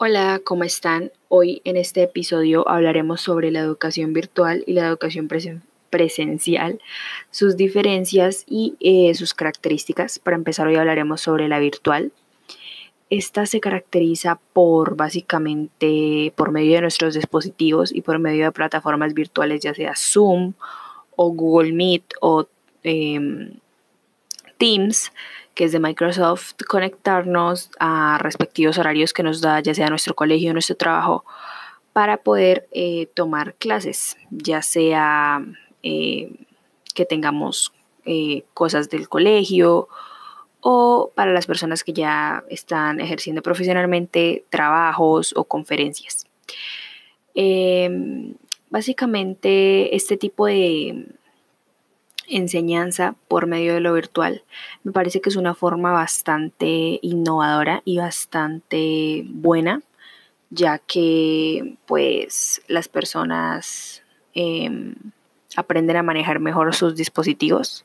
Hola, ¿cómo están? Hoy en este episodio hablaremos sobre la educación virtual y la educación presencial, sus diferencias y eh, sus características. Para empezar, hoy hablaremos sobre la virtual. Esta se caracteriza por básicamente por medio de nuestros dispositivos y por medio de plataformas virtuales, ya sea Zoom o Google Meet o em, Teams, que es de Microsoft, conectarnos a respectivos horarios que nos da ya sea nuestro colegio nuestro trabajo para poder eh, tomar clases, ya sea eh, que tengamos eh, cosas del colegio o para las personas que ya están ejerciendo profesionalmente trabajos o conferencias. Em, básicamente este tipo de enseñanza por medio de lo virtual me parece que es una forma bastante innovadora y bastante buena ya que pues las personas em, aprenden a manejar mejor sus dispositivos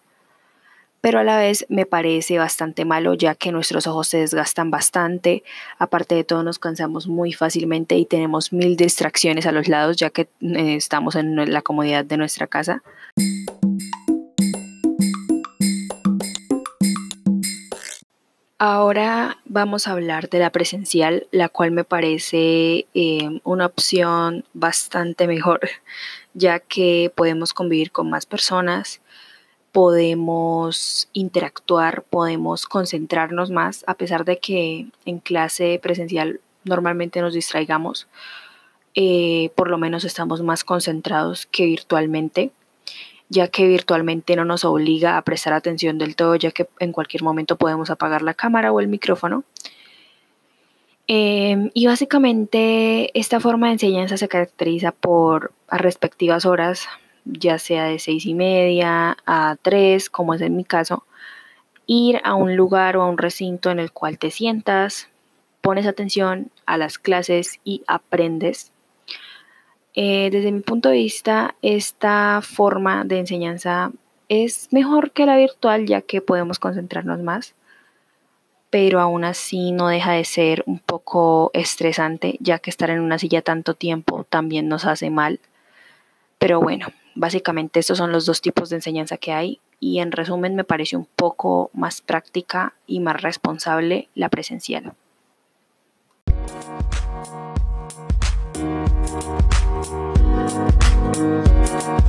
pero a la vez me parece bastante malo ya que nuestros ojos se desgastan bastante, aparte de todo nos cansamos muy fácilmente y tenemos mil distracciones a los lados ya que eh, estamos en la comodidad de nuestra casa. Ahora vamos a hablar de la presencial, la cual me parece eh, una opción bastante mejor, ya que podemos convivir con más personas, podemos interactuar, podemos concentrarnos más, a pesar de que en clase presencial normalmente nos distraigamos, eh, por lo menos estamos más concentrados que virtualmente, ya que virtualmente no nos obliga a prestar atención del todo, ya que en cualquier momento podemos apagar la cámara o el micrófono. Em, y básicamente esta forma de enseñanza se caracteriza por a respectivas horas ya sea de seis y media a tres, como es en mi caso, ir a un lugar o a un recinto en el cual te sientas, pones atención a las clases y aprendes. Eh, desde mi punto de vista, esta forma de enseñanza es mejor que la virtual ya que podemos concentrarnos más, pero aún así no deja de ser un poco estresante ya que estar en una silla tanto tiempo también nos hace mal. Pero bueno, básicamente estos son los dos tipos de enseñanza que hay y en resumen me parece un poco más práctica y más responsable la presencial. Thank you.